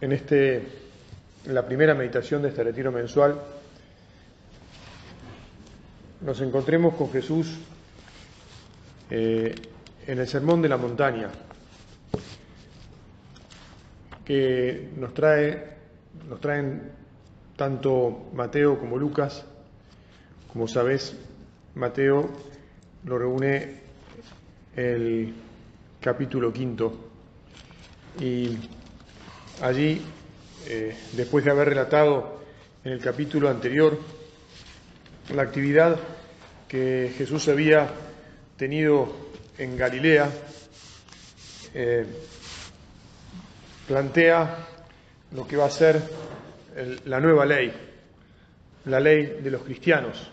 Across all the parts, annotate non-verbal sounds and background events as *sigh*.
en, este, en la primera meditación de este retiro mensual nos encontremos con Jesús eh, en el Sermón de la Montaña, que nos trae, nos traen tanto Mateo como Lucas. Como sabes, Mateo lo reúne el capítulo quinto y allí, eh, después de haber relatado en el capítulo anterior la actividad que Jesús había tenido en Galilea, eh, plantea lo que va a ser la nueva ley, la ley de los cristianos,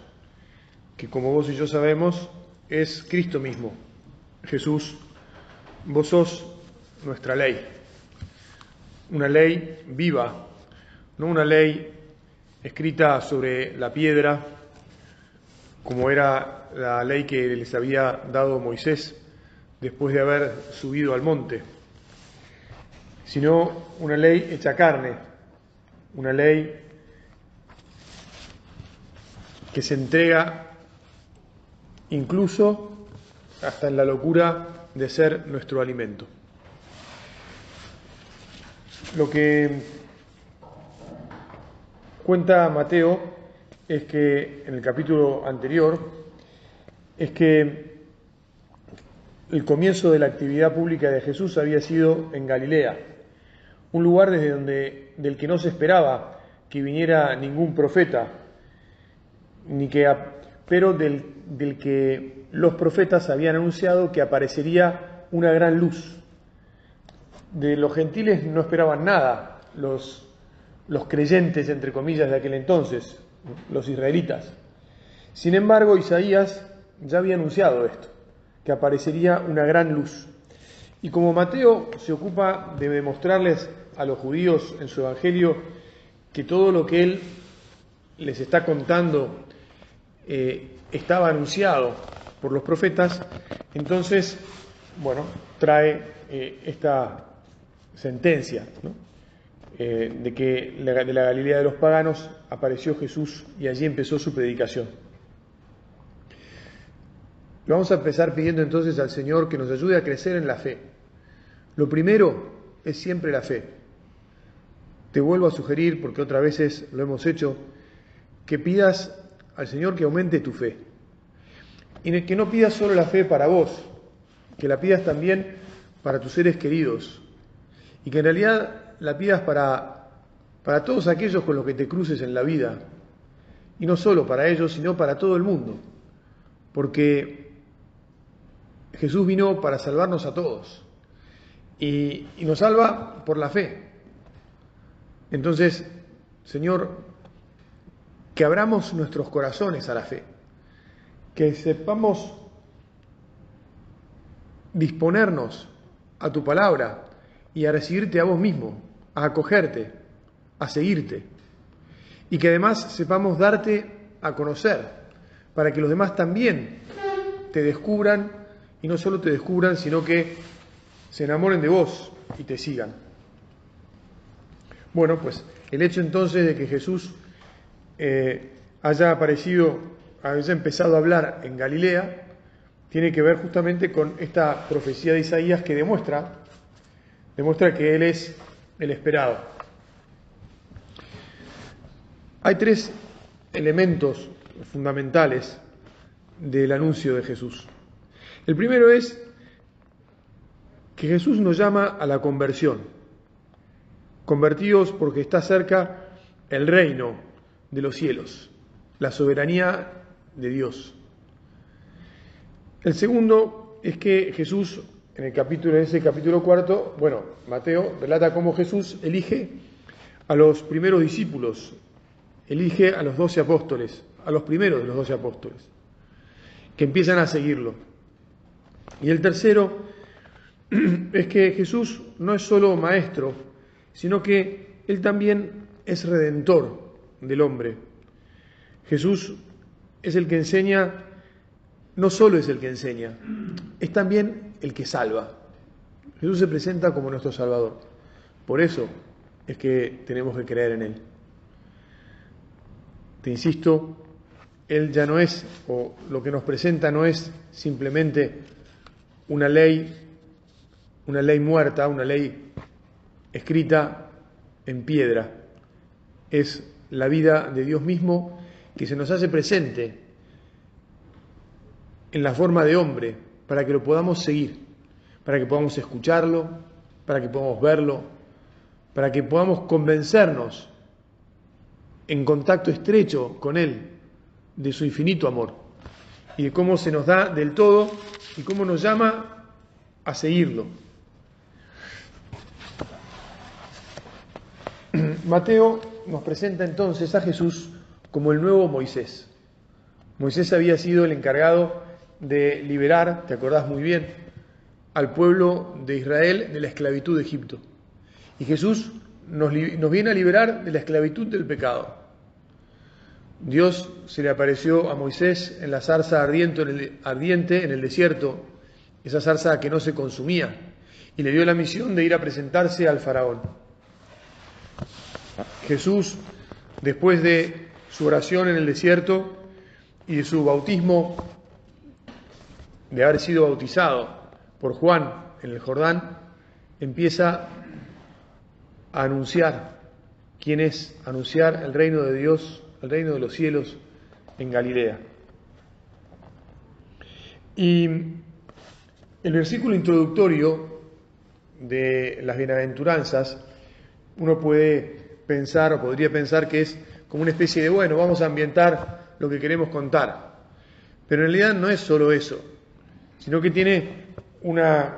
que como vos y yo sabemos es Cristo mismo. Jesús, vos sos nuestra ley una ley viva, no una ley escrita sobre la piedra, como era la ley que les había dado Moisés después de haber subido al monte, sino una ley hecha carne, una ley que se entrega incluso hasta en la locura de ser nuestro alimento. Lo que cuenta Mateo es que en el capítulo anterior es que el comienzo de la actividad pública de Jesús había sido en Galilea, un lugar desde donde del que no se esperaba que viniera ningún profeta, ni que pero del, del que los profetas habían anunciado que aparecería una gran luz de los gentiles no esperaban nada, los, los creyentes, entre comillas, de aquel entonces, los israelitas. Sin embargo, Isaías ya había anunciado esto, que aparecería una gran luz. Y como Mateo se ocupa de demostrarles a los judíos en su Evangelio que todo lo que él les está contando eh, estaba anunciado por los profetas, entonces, bueno, trae eh, esta, sentencia eh, de que de la Galilea de los paganos apareció Jesús y allí empezó su predicación. Vamos a empezar pidiendo entonces al Señor que nos ayude a crecer en la fe. Lo primero es siempre la fe. Te vuelvo a sugerir, porque otras veces lo hemos hecho, que pidas al Señor que aumente tu fe. Y que no pidas solo la fe para vos, que la pidas también para tus seres queridos, y que en realidad la pidas para, para todos aquellos con los que te cruces en la vida, y no solo para ellos, sino para todo el mundo, porque Jesús vino para salvarnos a todos, y, y nos salva por la fe. Entonces, Señor, que abramos nuestros corazones a la fe, que sepamos disponernos a tu palabra, y a recibirte a vos mismo, a acogerte, a seguirte. Y que además sepamos darte a conocer, para que los demás también te descubran, y no solo te descubran, sino que se enamoren de vos y te sigan. Bueno, pues el hecho entonces de que Jesús eh, haya aparecido, haya empezado a hablar en Galilea, tiene que ver justamente con esta profecía de Isaías que demuestra demuestra que Él es el esperado. Hay tres elementos fundamentales del anuncio de Jesús. El primero es que Jesús nos llama a la conversión, convertidos porque está cerca el reino de los cielos, la soberanía de Dios. El segundo es que Jesús en el capítulo, ese capítulo cuarto, bueno, Mateo relata cómo Jesús elige a los primeros discípulos, elige a los doce apóstoles, a los primeros de los doce apóstoles, que empiezan a seguirlo. Y el tercero *clears throat* es que Jesús no es solo maestro, sino que Él también es redentor del hombre. Jesús es el que enseña, no solo es el que enseña, es también el que salva. Jesús se presenta como nuestro Salvador. Por eso es que tenemos que creer en Él. Te insisto, Él ya no es, o lo que nos presenta no es simplemente una ley, una ley muerta, una ley escrita en piedra. Es la vida de Dios mismo que se nos hace presente en la forma de hombre para que lo podamos seguir, para que podamos escucharlo, para que podamos verlo, para que podamos convencernos en contacto estrecho con Él de su infinito amor y de cómo se nos da del todo y cómo nos llama a seguirlo. *clears throat* Mateo nos presenta entonces a Jesús como el nuevo Moisés. Moisés había sido el encargado de liberar, te acordás muy bien, al pueblo de Israel de la esclavitud de Egipto. Y Jesús nos, viene a liberar de la esclavitud del pecado. Dios se le apareció a Moisés en la zarza ardiente en, el, ardiente en el desierto, esa zarza que no se consumía, y le dio la misión de ir a presentarse al faraón. Jesús, después de su oración en el desierto y de su bautismo, de haber sido bautizado por Juan en el Jordán, empieza a anunciar quién es, anunciar el reino de Dios, el reino de los cielos en Galilea. Y el versículo introductorio de las bienaventuranzas, uno puede pensar o podría pensar que es como una especie de, bueno, vamos a ambientar lo que queremos contar. Pero en realidad no es solo eso, sino que tiene una,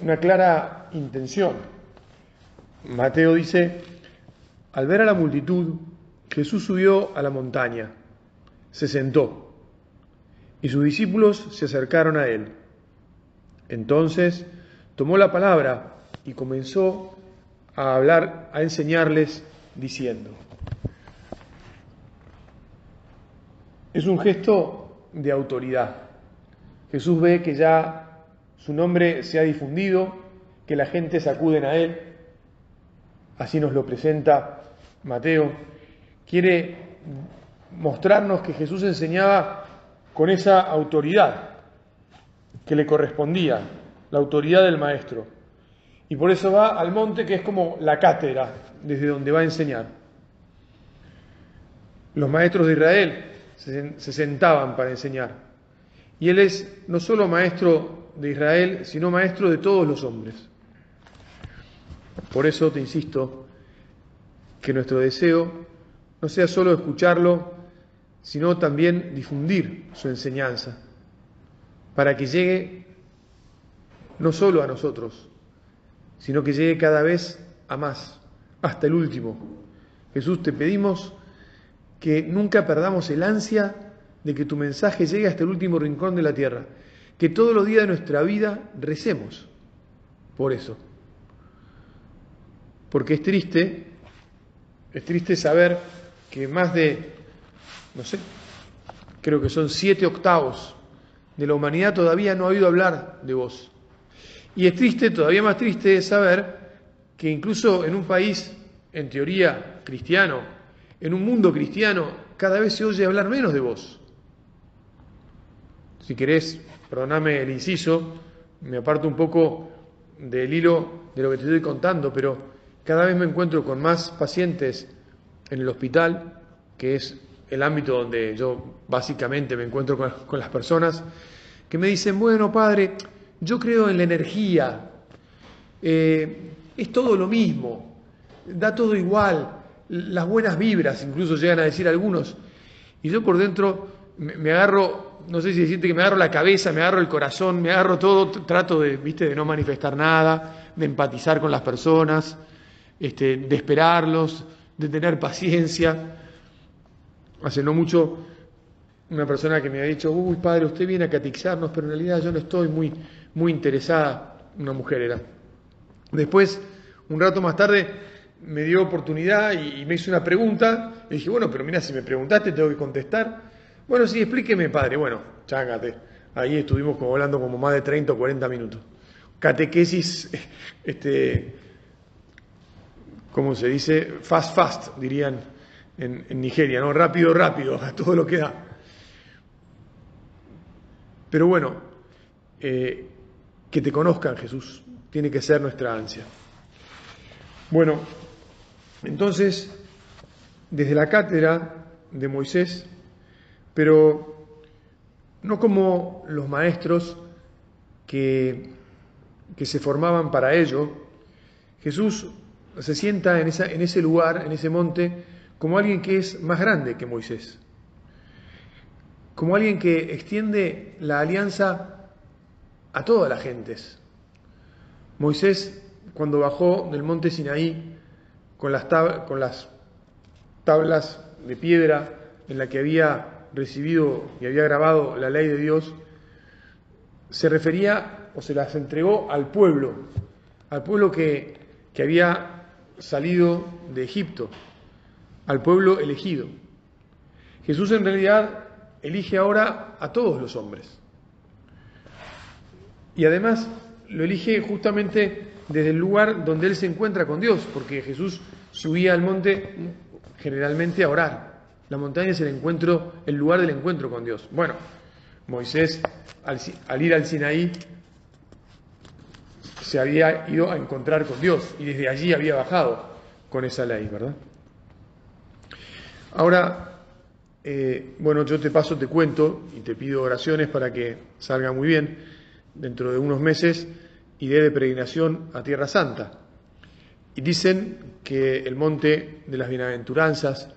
una clara intención. Mateo dice, al ver a la multitud, Jesús subió a la montaña, se sentó, y sus discípulos se acercaron a él. Entonces tomó la palabra y comenzó a hablar, a enseñarles diciendo. Es un gesto de autoridad. Jesús ve que ya su nombre se ha difundido, que la gente se acuden a él. Así nos lo presenta Mateo. Quiere mostrarnos que Jesús enseñaba con esa autoridad que le correspondía, la autoridad del Maestro. Y por eso va al monte que es como la cátedra desde donde va a enseñar. Los maestros de Israel se, sentaban para enseñar. Y Él es no solo maestro de Israel, sino maestro de todos los hombres. Por eso te insisto que nuestro deseo no sea solo escucharlo, sino también difundir su enseñanza, para que llegue no solo a nosotros, sino que llegue cada vez a más, hasta el último. Jesús, te pedimos que nunca perdamos el ansia de que tu mensaje llegue hasta el último rincón de la tierra, que todos los días de nuestra vida recemos por eso. Porque es triste, es triste saber que más de, no sé, creo que son siete octavos de la humanidad todavía no ha oído hablar de vos. Y es triste, todavía más triste, saber que incluso en un país, en teoría, cristiano, en un mundo cristiano, cada vez se oye hablar menos de vos. Si querés, perdoname el inciso, me aparto un poco del hilo de lo que te estoy contando, pero cada vez me encuentro con más pacientes en el hospital, que es el ámbito donde yo básicamente me encuentro con, las personas, que me dicen, bueno, padre, yo creo en la energía, eh, es todo lo mismo, da todo igual, las buenas vibras, incluso llegan a decir algunos, y yo por dentro me, agarro no sé si se siente que me agarro la cabeza, me agarro el corazón, me agarro todo, trato de, viste, de no manifestar nada, de empatizar con las personas, este, de esperarlos, de tener paciencia. Hace no mucho una persona que me ha dicho, uy padre, usted viene a catizarnos, pero en realidad yo no estoy muy, muy interesada, una mujer era. Después, un rato más tarde, me dio oportunidad y, me hizo una pregunta, y dije, bueno, pero mira, si me preguntaste, tengo que contestar. Bueno, sí, explíqueme, padre. Bueno, chángate. Ahí estuvimos como hablando como más de 30 o 40 minutos. Catequesis, *laughs* este, ¿cómo se dice? Fast, fast, dirían en, Nigeria, ¿no? Rápido, rápido, *laughs* a todo lo que da. Pero bueno, eh, que te conozcan Jesús, tiene que ser nuestra ansia. Bueno, entonces, desde la cátedra de Moisés, pero no como los maestros que, que se formaban para ello, Jesús se sienta en, esa, en ese lugar, en ese monte, como alguien que es más grande que Moisés como alguien que extiende la alianza a todas las gentes. Moisés, cuando bajó del monte Sinaí con las, con las tablas de piedra en la que había recibido y había grabado la ley de Dios, se refería o se las entregó al pueblo, al pueblo que, que había salido de Egipto, al pueblo elegido. Jesús en realidad elige ahora a todos los hombres. Y además lo elige justamente desde el lugar donde él se encuentra con Dios, porque Jesús subía al monte generalmente a orar. La montaña es el encuentro, el lugar del encuentro con Dios. Bueno, Moisés al, ir al Sinaí se había ido a encontrar con Dios y desde allí había bajado con esa ley, ¿verdad? Ahora, eh, bueno, yo te paso, te cuento y te pido oraciones para que salga muy bien. Dentro de unos meses iré de peregrinación a Tierra Santa. Y dicen que el monte de las bienaventuranzas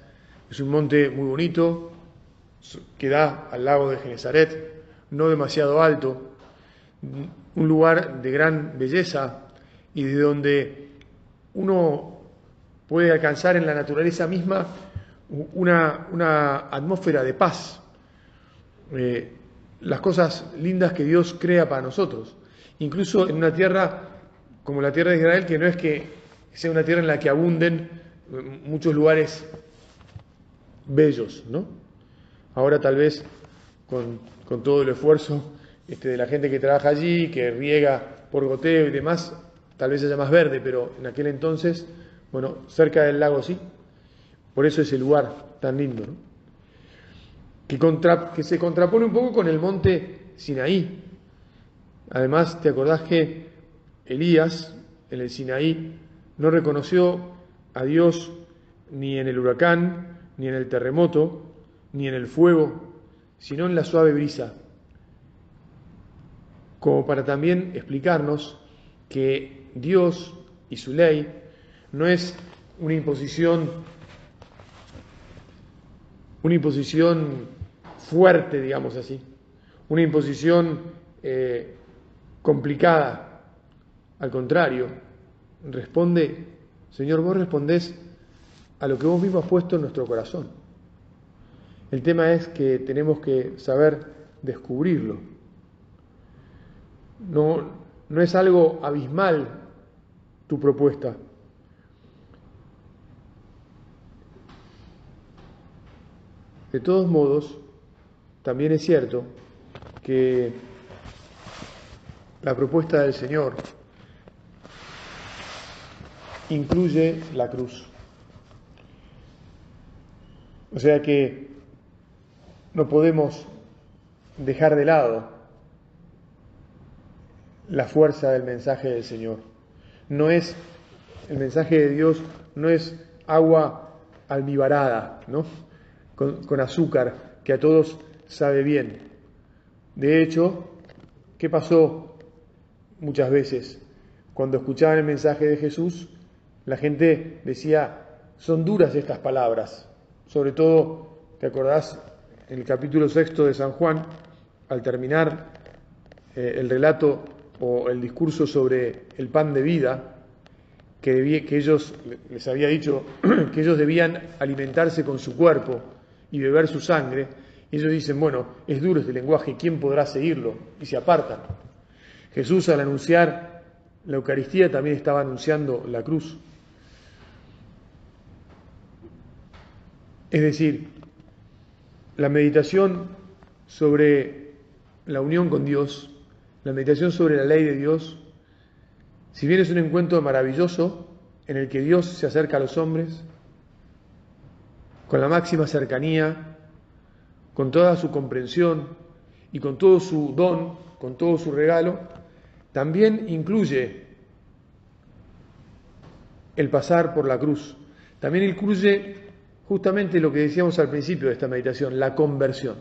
es un monte muy bonito, que da al lago de Genezaret, no demasiado alto, un lugar de gran belleza y de donde uno puede alcanzar en la naturaleza misma una, una atmósfera de paz, eh, las cosas lindas que Dios crea para nosotros, incluso en una tierra como la tierra de Israel, que no es que sea una tierra en la que abunden muchos lugares bellos, ¿no? Ahora tal vez con, con todo el esfuerzo este, de la gente que trabaja allí, que riega por goteo y demás, tal vez haya más verde, pero en aquel entonces, bueno, cerca del lago sí, por eso ese lugar tan lindo, que, que se contrapone un poco con el monte Sinaí. Además, ¿te acordás que Elías en el Sinaí no reconoció a Dios ni en el huracán, ni en el terremoto, ni en el fuego, sino en la suave brisa? Como para también explicarnos que Dios y su ley no es una imposición una imposición fuerte, digamos así, una imposición eh, complicada. Al contrario, responde, Señor, vos respondés a lo que vos mismo has puesto en nuestro corazón. El tema es que tenemos que saber descubrirlo. No, no es algo abismal tu propuesta, De todos modos, también es cierto que la propuesta del Señor incluye la cruz. O sea que no podemos dejar de lado la fuerza del mensaje del Señor. No es, el mensaje de Dios no es agua almibarada, ¿no? con, azúcar, que a todos sabe bien. De hecho, ¿qué pasó muchas veces? Cuando escuchaban el mensaje de Jesús, la gente decía, son duras estas palabras. Sobre todo, ¿te acordás? En el capítulo sexto de San Juan, al terminar eh, el relato o el discurso sobre el pan de vida, que, que ellos, les había dicho *clears throat* que ellos debían alimentarse con su cuerpo y beber su sangre, ellos dicen, bueno, es duro este lenguaje, ¿quién podrá seguirlo? Y se apartan. Jesús al anunciar la Eucaristía también estaba anunciando la cruz. Es decir, la meditación sobre la unión con Dios, la meditación sobre la ley de Dios, si bien es un encuentro maravilloso en el que Dios se acerca a los hombres, con la máxima cercanía, con toda su comprensión y con todo su don, con todo su regalo, también incluye el pasar por la cruz. También incluye justamente lo que decíamos al principio de esta meditación, la conversión.